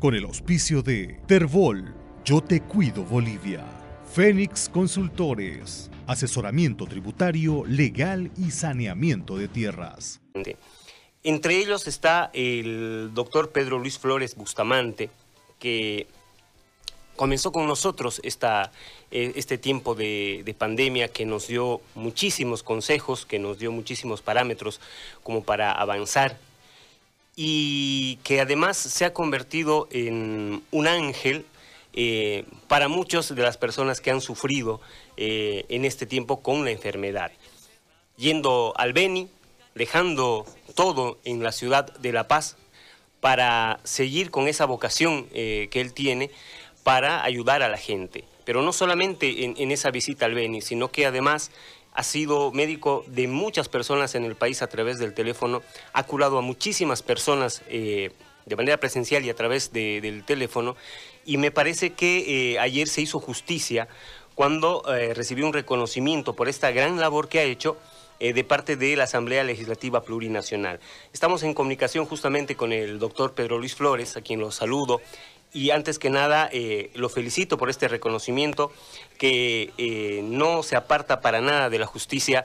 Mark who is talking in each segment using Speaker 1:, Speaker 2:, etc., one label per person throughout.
Speaker 1: con el auspicio de Terbol, Yo Te Cuido Bolivia, Fénix Consultores, asesoramiento tributario, legal y saneamiento de tierras.
Speaker 2: Entre ellos está el doctor Pedro Luis Flores Bustamante, que comenzó con nosotros esta, eh, este tiempo de, de, pandemia que nos dio muchísimos consejos, que nos dio muchísimos parámetros como para avanzar y que además se ha convertido en un ángel eh, para muchas de las personas que han sufrido eh, en este tiempo con la enfermedad. Yendo al Beni, dejando todo en la ciudad de La Paz para seguir con esa vocación eh, que él tiene para ayudar a la gente. Pero no solamente en, en esa visita al Beni, sino que además ha sido médico de muchas personas en el país a través del teléfono, ha curado a muchísimas personas eh, de manera presencial y a través del teléfono, y me parece que eh, ayer se hizo justicia cuando eh, recibió un reconocimiento por esta gran labor que ha hecho de parte de la Asamblea Legislativa Plurinacional. Estamos en comunicación justamente con el doctor Pedro Luis Flores, a quien lo saludo, y antes que nada eh, lo felicito por este reconocimiento que eh, no se aparta para nada de la justicia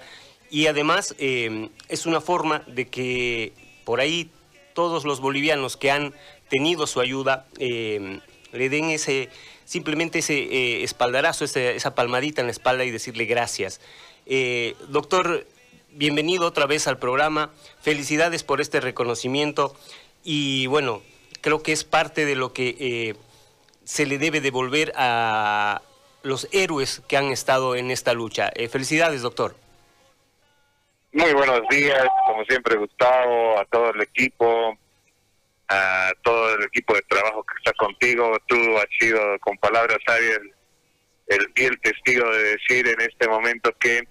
Speaker 2: y además eh, es una forma de que por ahí todos los bolivianos que han tenido su ayuda le den ese simplemente ese espaldarazo, esa palmadita en la espalda y decirle gracias. doctor, bienvenido otra vez al programa, felicidades por este reconocimiento y bueno, creo que es parte de lo que eh, se le debe devolver a los héroes que han estado en esta lucha. Eh, felicidades, doctor.
Speaker 3: Muy buenos días, como siempre, Gustavo, a todo el equipo, a todo el equipo de trabajo que está contigo. Tú has sido, con palabras sabias, el testigo de decir en este momento que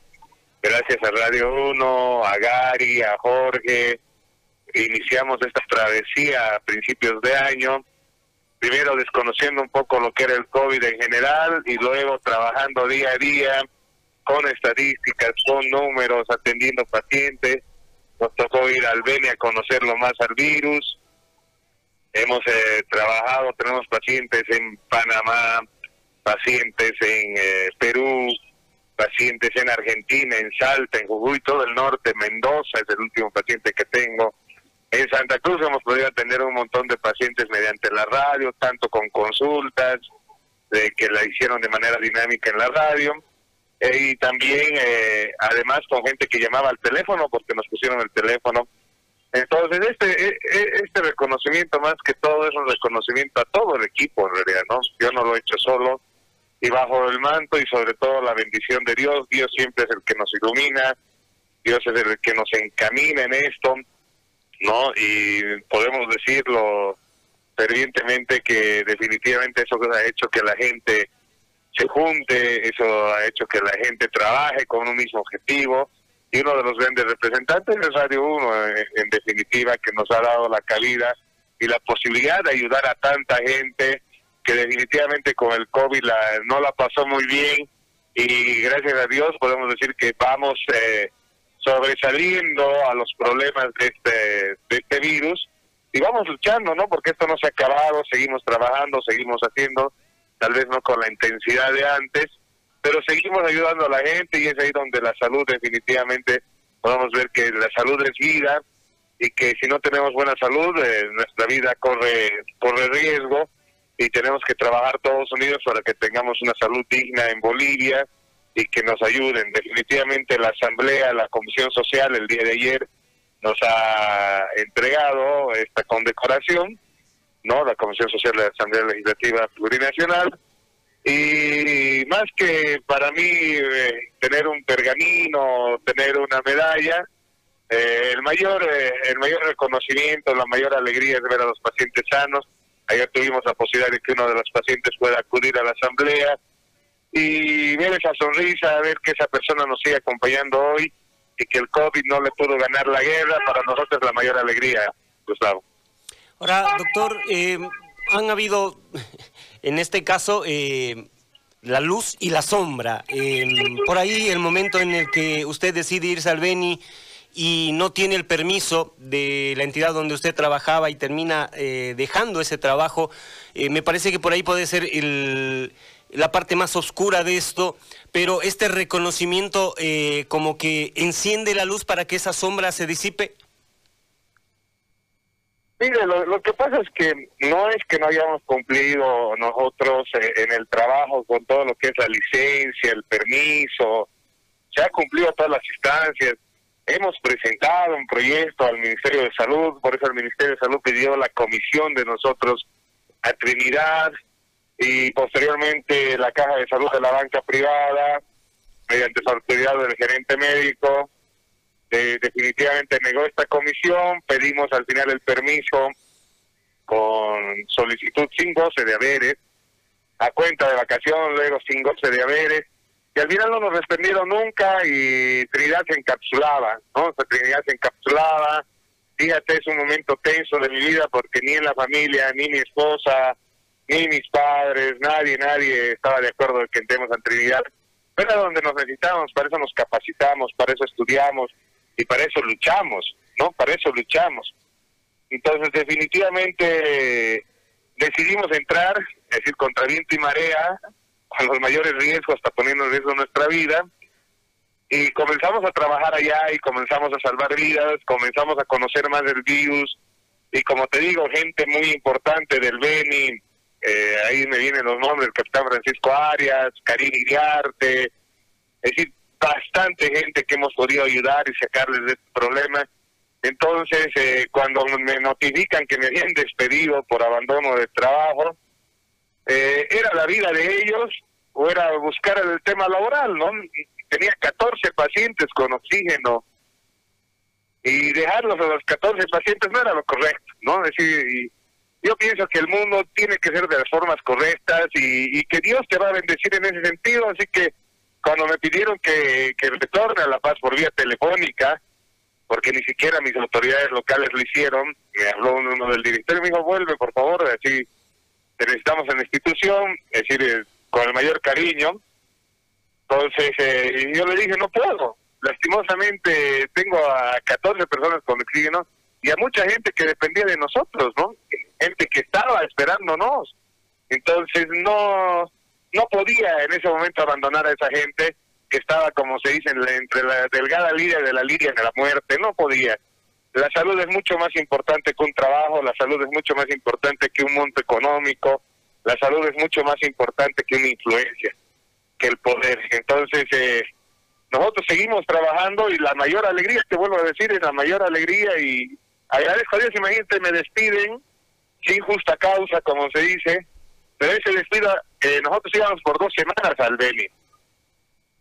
Speaker 3: gracias a Radio 1, a Gary, a Jorge, iniciamos esta travesía a principios de año, primero desconociendo un poco lo que era el COVID en general y luego trabajando día a día con estadísticas, con números, atendiendo pacientes. Nos tocó ir al Beni a conocerlo más al virus. Hemos eh, trabajado, tenemos pacientes en Panamá, pacientes en eh, Perú, pacientes en Argentina, en Salta, en Jujuy, todo el norte, Mendoza es el último paciente que tengo. En Santa Cruz hemos podido atender un montón de pacientes mediante la radio, tanto con consultas, de que la hicieron de manera dinámica en la radio, eh, y también, eh, además, con gente que llamaba al teléfono, porque nos pusieron el teléfono. Entonces, este, e, e, este reconocimiento, más que todo, es un reconocimiento a todo el equipo, en realidad, ¿no? Yo no lo he hecho solo, y bajo el manto y sobre todo la bendición de Dios, Dios siempre es el que nos ilumina, Dios es el que nos encamina en esto, ¿no? Y podemos decirlo fervientemente que definitivamente eso ha hecho que la gente se junte, eso ha hecho que la gente trabaje con un mismo objetivo y uno de los grandes representantes es Radio 1, en, definitiva, que nos ha dado la calidad y la posibilidad de ayudar a tanta gente que definitivamente con el COVID no la pasó muy bien y gracias a Dios podemos decir que vamos... Eh, sobresaliendo a los problemas de este, de este virus y vamos luchando, ¿no? Porque esto no se ha acabado, seguimos trabajando, seguimos haciendo, tal vez no con la intensidad de antes, pero seguimos ayudando a la gente y es ahí donde la salud definitivamente podemos ver que la salud es vida y que si no tenemos buena salud, eh, nuestra vida corre, corre riesgo y tenemos que trabajar todos unidos para que tengamos una salud digna en Bolivia, y que nos ayuden. Definitivamente la Asamblea, la Comisión Social el día de ayer nos ha entregado esta condecoración, ¿no? La Comisión Social de la Asamblea Legislativa Plurinacional. Y más que para mí eh, tener un pergamino, tener una medalla, eh, el mayor eh, el mayor reconocimiento, la mayor alegría es ver a los pacientes sanos. Ayer tuvimos la posibilidad de que uno de los pacientes pueda acudir a la asamblea, y ver esa sonrisa, ver que esa persona nos sigue acompañando hoy y que el COVID no le pudo ganar la guerra, para nosotros es la mayor alegría, Gustavo.
Speaker 2: Ahora, doctor, eh, han habido, en este caso, eh, la luz y la sombra. Eh, por ahí el momento en el que usted decide irse al Beni y no tiene el permiso de la entidad donde usted trabajaba y termina eh, dejando ese trabajo, eh, me parece que por ahí puede ser la parte más oscura de esto, pero este reconocimiento eh, como que enciende la luz para que esa sombra se disipe.
Speaker 3: Mire, lo, que pasa es que no es que no hayamos cumplido nosotros en el trabajo con todo lo que es la licencia, el permiso, se ha cumplido todas las instancias Hemos presentado un proyecto al Ministerio de Salud, por eso el Ministerio de Salud pidió la comisión de nosotros a Trinidad y posteriormente la Caja de Salud de la banca privada, mediante su autoridad del gerente médico, definitivamente negó esta comisión, pedimos al final el permiso con solicitud sin goce de haberes, a cuenta de vacación, luego sin goce de haberes, y al final no nos respondieron nunca y Trinidad se encapsulaba, ¿no? Trinidad se encapsulaba. Fíjate, es un momento tenso de mi vida porque ni en la familia, ni mi esposa, ni mis padres, nadie, nadie estaba de acuerdo en que entremos a Trinidad. Pero era donde nos necesitamos, para eso nos capacitamos, para eso estudiamos y para eso luchamos, ¿no? Para eso luchamos. Entonces, definitivamente decidimos entrar, es decir, contra viento y marea, a los mayores riesgos hasta poniendo en riesgo nuestra vida. Y comenzamos a trabajar allá y comenzamos a salvar vidas, comenzamos a conocer más del virus. Y como te digo, gente muy importante del Beni, eh, ahí me vienen los nombres, el capitán Francisco Arias, Karim Iriarte, es decir, bastante gente que hemos podido ayudar y sacarles de este problema. Entonces, eh, cuando me notifican que me habían despedido por abandono de trabajo, eh, era la vida de ellos o era buscar el tema laboral, ¿no? Tenía 14 pacientes con oxígeno y dejarlos a los 14 pacientes no era lo correcto, ¿no? Es decir, yo pienso que el mundo tiene que ser de las formas correctas y, que Dios te va a bendecir en ese sentido, así que cuando me pidieron que, que retorne a La Paz por vía telefónica, porque ni siquiera mis autoridades locales lo hicieron, me habló uno del director y me dijo, vuelve por favor, así te necesitamos en la institución, es decir, eh, con el mayor cariño. Entonces, eh, yo le dije, no puedo. Lastimosamente, tengo a 14 personas con oxígeno y a mucha gente que dependía de nosotros, ¿no? Gente que estaba esperándonos. Entonces, no no podía en ese momento abandonar a esa gente que estaba, como se dice, entre la delgada lidia de la lidia de la muerte. No podía. La salud es mucho más importante que un trabajo, la salud es mucho más importante que un monto económico, la salud es mucho más importante que una influencia, que el poder. Entonces, eh, nosotros seguimos trabajando y la mayor alegría, te vuelvo a decir, es la mayor alegría y agradezco a Dios, imagínate, me despiden sin justa causa, como se dice, pero ese despido, eh, nosotros íbamos por dos semanas al Beni.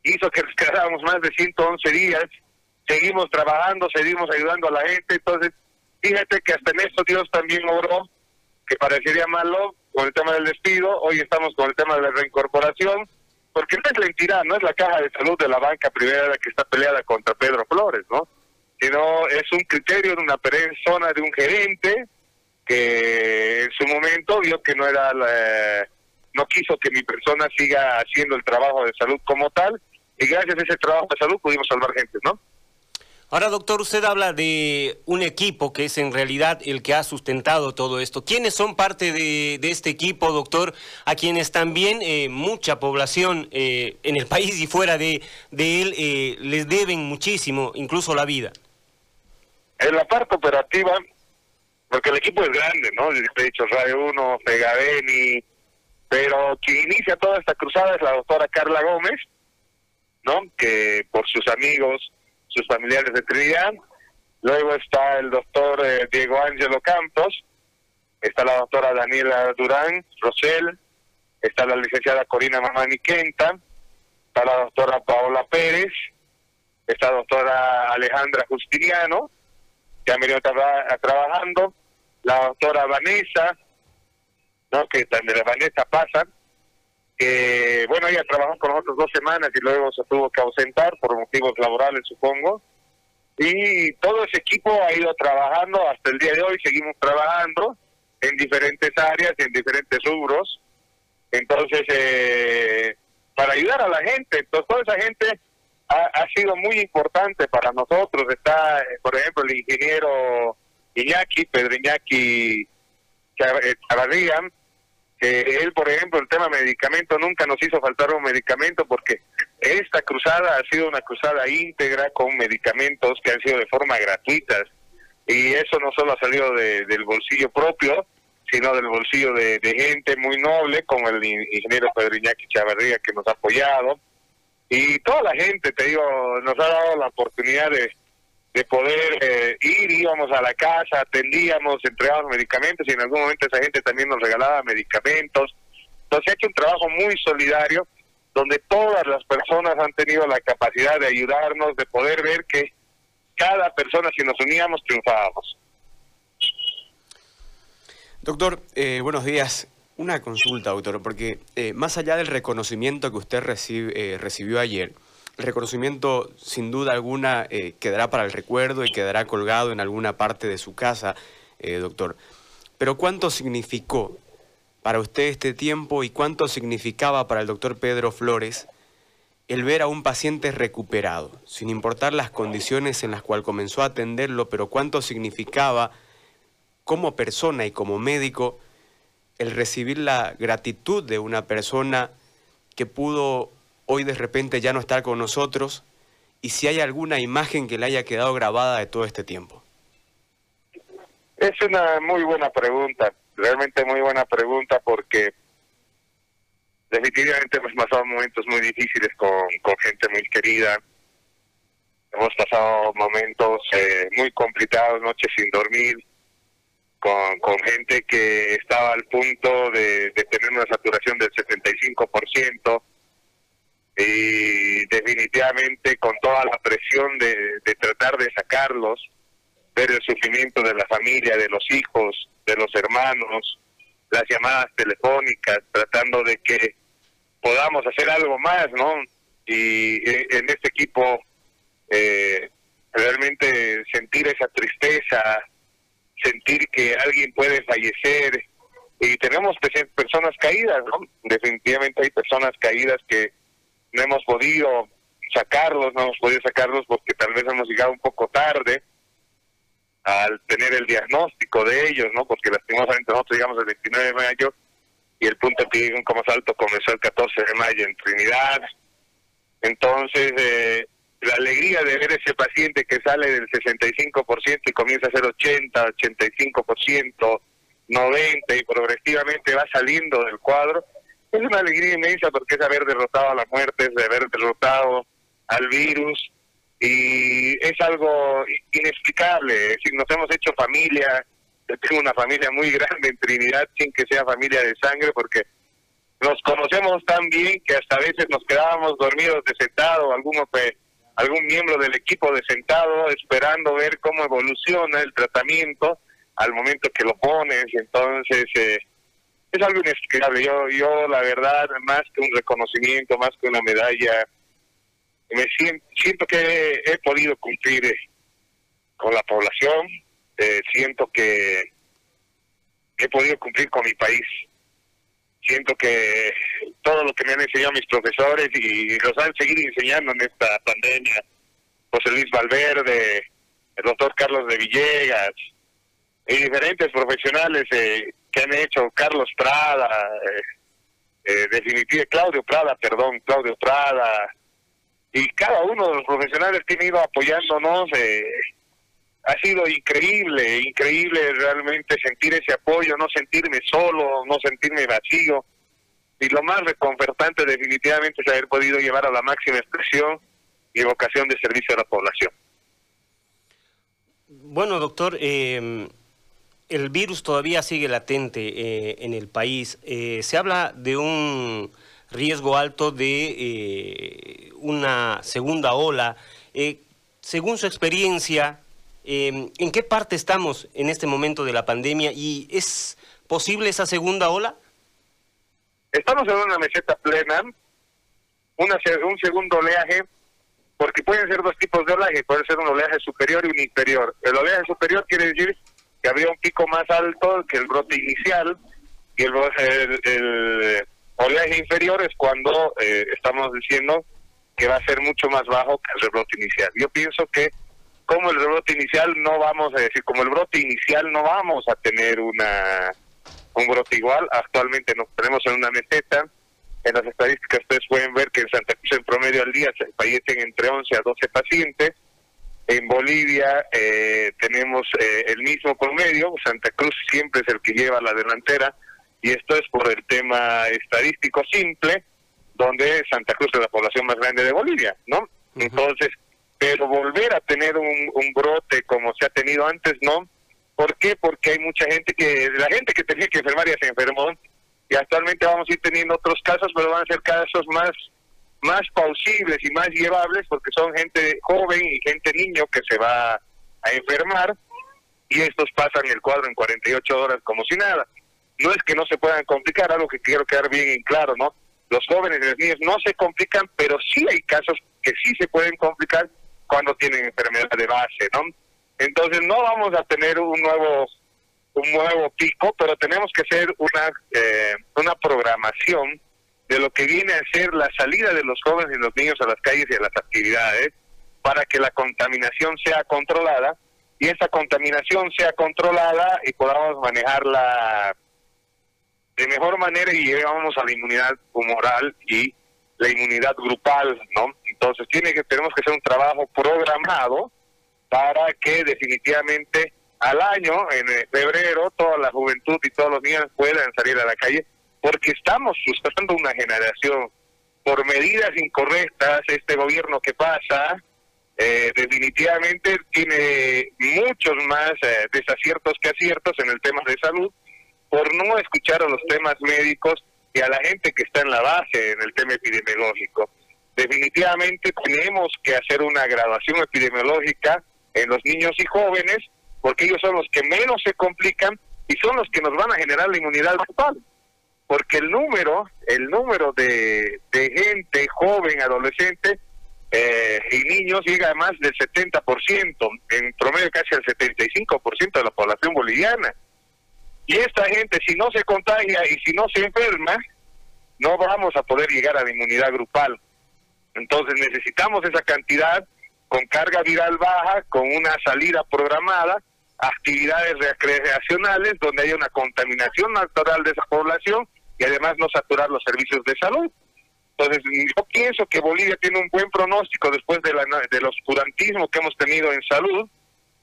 Speaker 3: Hizo que nos quedáramos más de 111 días seguimos trabajando, seguimos ayudando a la gente, entonces fíjate que hasta en esto Dios también obró, que parecería malo con el tema del despido, hoy estamos con el tema de la reincorporación, porque no es la entidad, no es la caja de salud de la banca privada que está peleada contra Pedro Flores, ¿no? Sino es un criterio de una persona, de un gerente, que en su momento vio que no era no quiso que mi persona siga haciendo el trabajo de salud como tal, y gracias a ese trabajo de salud pudimos salvar gente, ¿no?
Speaker 2: Ahora, doctor, usted habla de un equipo que es en realidad el que ha sustentado todo esto. ¿Quiénes son parte de, este equipo, doctor, a quienes también eh, mucha población eh, en el país y fuera de, él eh, les deben muchísimo, incluso la vida?
Speaker 3: En la parte operativa, porque el equipo es grande, ¿no? De hecho, Radio 1, Pegaveni, pero quien inicia toda esta cruzada es la doctora Carla Gómez, ¿no? Que por sus amigos sus familiares de Trinidad. Luego está el doctor eh, Diego Ángelo Campos, está la doctora Daniela Durán Rosel, está la licenciada Corina Mamani Quenta, está la doctora Paola Pérez, está la doctora Alejandra Justiniano, que ha venido trabajando, la doctora Vanessa, ¿no? que también Vanessa pasa, que bueno, ella trabajó con nosotros dos semanas y luego se tuvo que ausentar por motivos laborales, supongo. Y todo ese equipo ha ido trabajando hasta el día de hoy, seguimos trabajando en diferentes áreas, en diferentes rubros. Entonces, eh, para ayudar a la gente, toda esa gente ha, sido muy importante para nosotros. Está, eh, por ejemplo, el ingeniero Iñaki, Pedro Iñaki Chavarría, que él, por ejemplo, el tema medicamento nunca nos hizo faltar un medicamento porque esta cruzada ha sido una cruzada íntegra con medicamentos que han sido de forma gratuitas y eso no solo ha salido del bolsillo propio, sino del bolsillo de, gente muy noble, como el ingeniero Pedro Iñaki Chavarría que nos ha apoyado, y toda la gente, te digo, nos ha dado la oportunidad de, de poder eh, ir, íbamos a la casa, atendíamos, entregábamos medicamentos y en algún momento esa gente también nos regalaba medicamentos. Entonces ha hecho un trabajo muy solidario donde todas las personas han tenido la capacidad de ayudarnos, de poder ver que cada persona, si nos uníamos, triunfábamos.
Speaker 4: Doctor, eh, buenos días. Una consulta, doctor, porque eh, más allá del reconocimiento que usted eh, recibió ayer, el reconocimiento sin duda alguna eh, quedará para el recuerdo y quedará colgado en alguna parte de su casa, doctor. Pero ¿cuánto significó para usted este tiempo y cuánto significaba para el doctor Pedro Flores el ver a un paciente recuperado, sin importar las condiciones en las cuales comenzó a atenderlo, pero cuánto significaba como persona y como médico el recibir la gratitud de una persona que pudo hoy de repente ya no estar con nosotros y si hay alguna imagen que le haya quedado grabada de todo este tiempo.
Speaker 3: Es una muy buena pregunta, realmente muy buena pregunta porque definitivamente hemos pasado momentos muy difíciles con, gente muy querida, hemos pasado momentos eh, muy complicados, noches sin dormir, con, con gente que estaba al punto de, tener una saturación del 75% y definitivamente con toda la presión de, tratar de sacarlos, ver el sufrimiento de la familia, de los hijos, de los hermanos, las llamadas telefónicas, tratando de que podamos hacer algo más, ¿no? Y eh, en este equipo eh, realmente sentir esa tristeza, sentir que alguien puede fallecer y tenemos personas caídas, ¿no? Definitivamente hay personas caídas que no hemos podido sacarlos, no hemos podido sacarlos porque tal vez hemos llegado un poco tarde al tener el diagnóstico de ellos, ¿no? Porque lastimosamente nosotros llegamos el 29 de mayo y el punto de como salto comenzó el 14 de mayo en Trinidad. Entonces, eh, la alegría de ver ese paciente que sale del 65% y comienza a ser 80, 85%, 90% y progresivamente va saliendo del cuadro, es una alegría inmensa porque es haber derrotado a la muerte, es haber derrotado al virus y es algo inexplicable. Es decir, nos hemos hecho familia, yo tengo una familia muy grande en Trinidad sin que sea familia de sangre porque nos conocemos tan bien que hasta a veces nos quedábamos dormidos de sentado, algunos algún miembro del equipo de sentado esperando ver cómo evoluciona el tratamiento al momento que lo pones, entonces eh, es algo inexplicable. Yo, yo la verdad, más que un reconocimiento, más que una medalla, me siento, siento que he, podido cumplir eh, con la población, eh, siento que he podido cumplir con mi país siento que todo lo que me han enseñado mis profesores y los han seguido enseñando en esta pandemia, José Luis Valverde, el doctor Carlos de Villegas y diferentes profesionales eh, que han hecho, Carlos Prada, eh, eh, definitivamente Claudio Prada, perdón, Claudio Prada, y cada uno de los profesionales que han ido apoyándonos. Eh, ha sido increíble, increíble realmente sentir ese apoyo, no sentirme solo, no sentirme vacío. Y lo más reconfortante definitivamente es haber podido llevar a la máxima expresión y vocación de servicio a la población.
Speaker 2: Bueno, doctor, eh, el virus todavía sigue latente eh, en el país. Eh, se habla de un riesgo alto de una segunda ola. según su experiencia, Em, ¿En qué parte estamos en este momento de la pandemia y es posible esa segunda ola?
Speaker 3: Estamos en una meseta plena, una, un segundo oleaje, porque pueden ser dos tipos de oleaje, puede ser un oleaje superior y un inferior. El oleaje superior quiere decir que habría un pico más alto que el brote inicial y el, oleaje inferior es cuando eh, estamos diciendo que va a ser mucho más bajo que el rebrote inicial. Yo pienso que como el rebrote inicial no vamos a decir, como el brote inicial no vamos a tener una un brote igual. Actualmente nos tenemos en una meseta. En las estadísticas ustedes pueden ver que en Santa Cruz en promedio al día se fallecen entre 11 a 12 pacientes. En Bolivia eh, tenemos eh, el mismo promedio. Santa Cruz siempre es el que lleva la delantera. Y esto es por el tema estadístico simple, donde Santa Cruz es la población más grande de Bolivia, ¿no? Entonces, pero volver a tener un, brote como se ha tenido antes, no ¿Por qué? Porque hay mucha gente que, la gente que tenía que enfermar ya se enfermó y actualmente vamos a ir teniendo otros casos, pero van a ser casos más más pausibles y más llevables porque son gente joven y gente niño que se va a enfermar y estos pasan el cuadro en 48 horas como si nada. No es que no se puedan complicar, algo que quiero quedar bien claro, ¿no? Los jóvenes y los niños no se complican, pero sí hay casos que sí se pueden complicar cuando tienen enfermedad de base, ¿no? Entonces no vamos a tener un nuevo un nuevo pico, pero tenemos que hacer una eh, una programación de lo que viene a ser la salida de los jóvenes y los niños a las calles y a las actividades para que la contaminación sea controlada y esa contaminación sea controlada y podamos manejarla de mejor manera y llevamos a la inmunidad humoral y la inmunidad grupal, ¿no? Entonces tiene que tenemos que hacer un trabajo programado para que definitivamente al año, en eh, febrero, toda la juventud y todos los niños puedan salir a la calle, porque estamos sustentando una generación por medidas incorrectas, este gobierno que pasa, eh, definitivamente tiene muchos más eh, desaciertos que aciertos en el tema de salud, por no escuchar a los temas médicos y a la gente que está en la base en el tema epidemiológico. Definitivamente tenemos que hacer una graduación epidemiológica en los niños y jóvenes, porque ellos son los que menos se complican y son los que nos van a generar la inmunidad grupal. Porque el número, el número de, gente joven, adolescente eh, y niños llega a más del 70%, en promedio casi al 75% de la población boliviana. Y esta gente, si no se contagia y si no se enferma, no vamos a poder llegar a la inmunidad grupal. Entonces necesitamos esa cantidad con carga viral baja, con una salida programada, actividades recreacionales donde haya una contaminación natural de esa población y además no saturar los servicios de salud. Entonces, yo pienso que Bolivia tiene un buen pronóstico después de la, del oscurantismo que hemos tenido en salud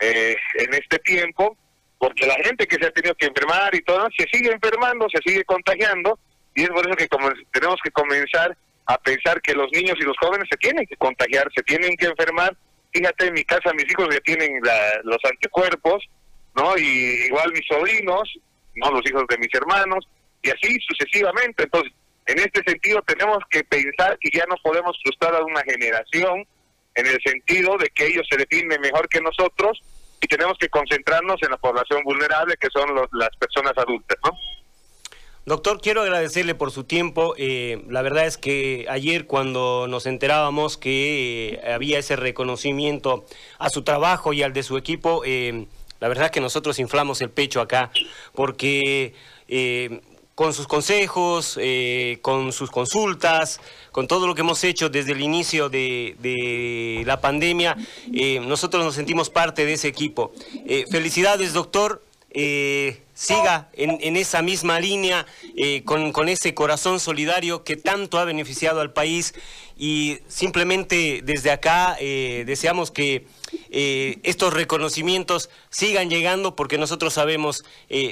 Speaker 3: eh, en este tiempo, porque la gente que se ha tenido que enfermar y todo, se sigue enfermando, se sigue contagiando, y es por eso que tenemos que comenzar a pensar que los niños y los jóvenes se tienen que contagiar, se tienen que enfermar. Fíjate, en mi casa mis hijos ya tienen los anticuerpos, ¿no? Y igual mis sobrinos, ¿no? Los hijos de mis hermanos, y así sucesivamente. Entonces, en este sentido tenemos que pensar que ya no podemos frustrar a una generación en el sentido de que ellos se definen mejor que nosotros y tenemos que concentrarnos en la población vulnerable que son las personas adultas, ¿no?
Speaker 2: Doctor, quiero agradecerle por su tiempo. Eh, la verdad es que ayer cuando nos enterábamos que eh, había ese reconocimiento a su trabajo y al de su equipo, eh, la verdad es que nosotros inflamos el pecho acá, porque con sus consejos, con sus consultas, con todo lo que hemos hecho desde el inicio de la pandemia, nosotros nos sentimos parte de ese equipo. felicidades, doctor siga en, esa misma línea, eh, con, ese corazón solidario que tanto ha beneficiado al país y simplemente desde acá eh, deseamos que eh, estos reconocimientos sigan llegando porque nosotros sabemos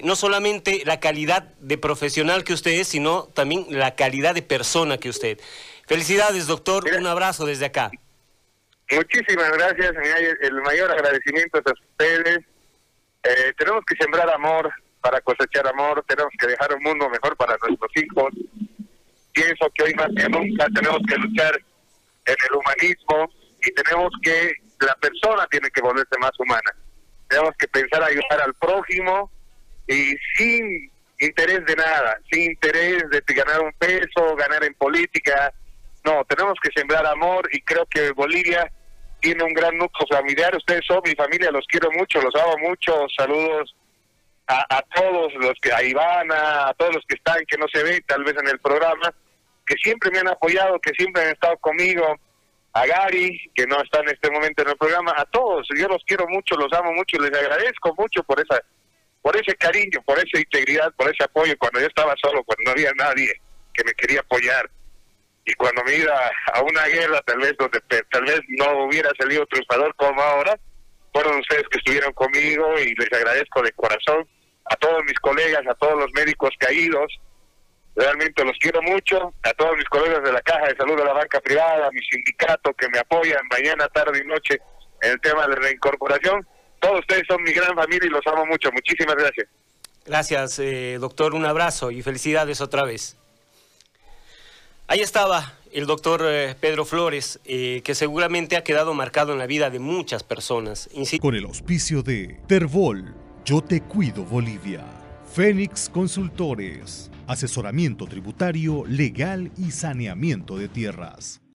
Speaker 2: no solamente la calidad de profesional que usted es, sino también la calidad de persona que usted. Felicidades, doctor. Un abrazo desde acá.
Speaker 3: Muchísimas gracias. El mayor agradecimiento a ustedes eh, tenemos que sembrar amor para cosechar amor, tenemos que dejar un mundo mejor para nuestros hijos. Pienso que hoy más que nunca tenemos que luchar en el humanismo y tenemos que, la persona tiene que volverse más humana. Tenemos que pensar ayudar al prójimo y sin interés de nada, sin interés de ganar un peso, ganar en política. No, tenemos que sembrar amor y creo que Bolivia tiene un gran núcleo familiar. Ustedes son mi familia, los quiero mucho, los amo mucho. Saludos a, todos los que, a Ivana, a todos los que están, que no se ven tal vez en el programa, que siempre me han apoyado, que siempre han estado conmigo. a Gary, que no está en este momento en el programa, a todos, yo los quiero mucho, los amo mucho y les agradezco mucho por esa por ese cariño, por esa integridad, por ese apoyo cuando yo estaba solo, cuando no había nadie que me quería apoyar. Y cuando me iba a una guerra, tal vez donde tal vez no hubiera salido triunfador como ahora, fueron ustedes que estuvieron conmigo y les agradezco de corazón a todos mis colegas, a todos los médicos caídos, realmente los quiero mucho, a todos mis colegas de la Caja de Salud de la Banca Privada, a mi sindicato que me apoyan mañana, tarde y noche en el tema de reincorporación. Todos ustedes son mi gran familia y los amo mucho. Muchísimas gracias.
Speaker 2: Gracias, eh, doctor. Un abrazo y felicidades otra vez. Ahí estaba el doctor eh, Pedro Flores, eh, que seguramente ha quedado marcado en la vida de muchas personas.
Speaker 1: Con el auspicio de Terbol, Yo Te Cuido Bolivia, Fénix Consultores, asesoramiento tributario, legal y saneamiento de tierras.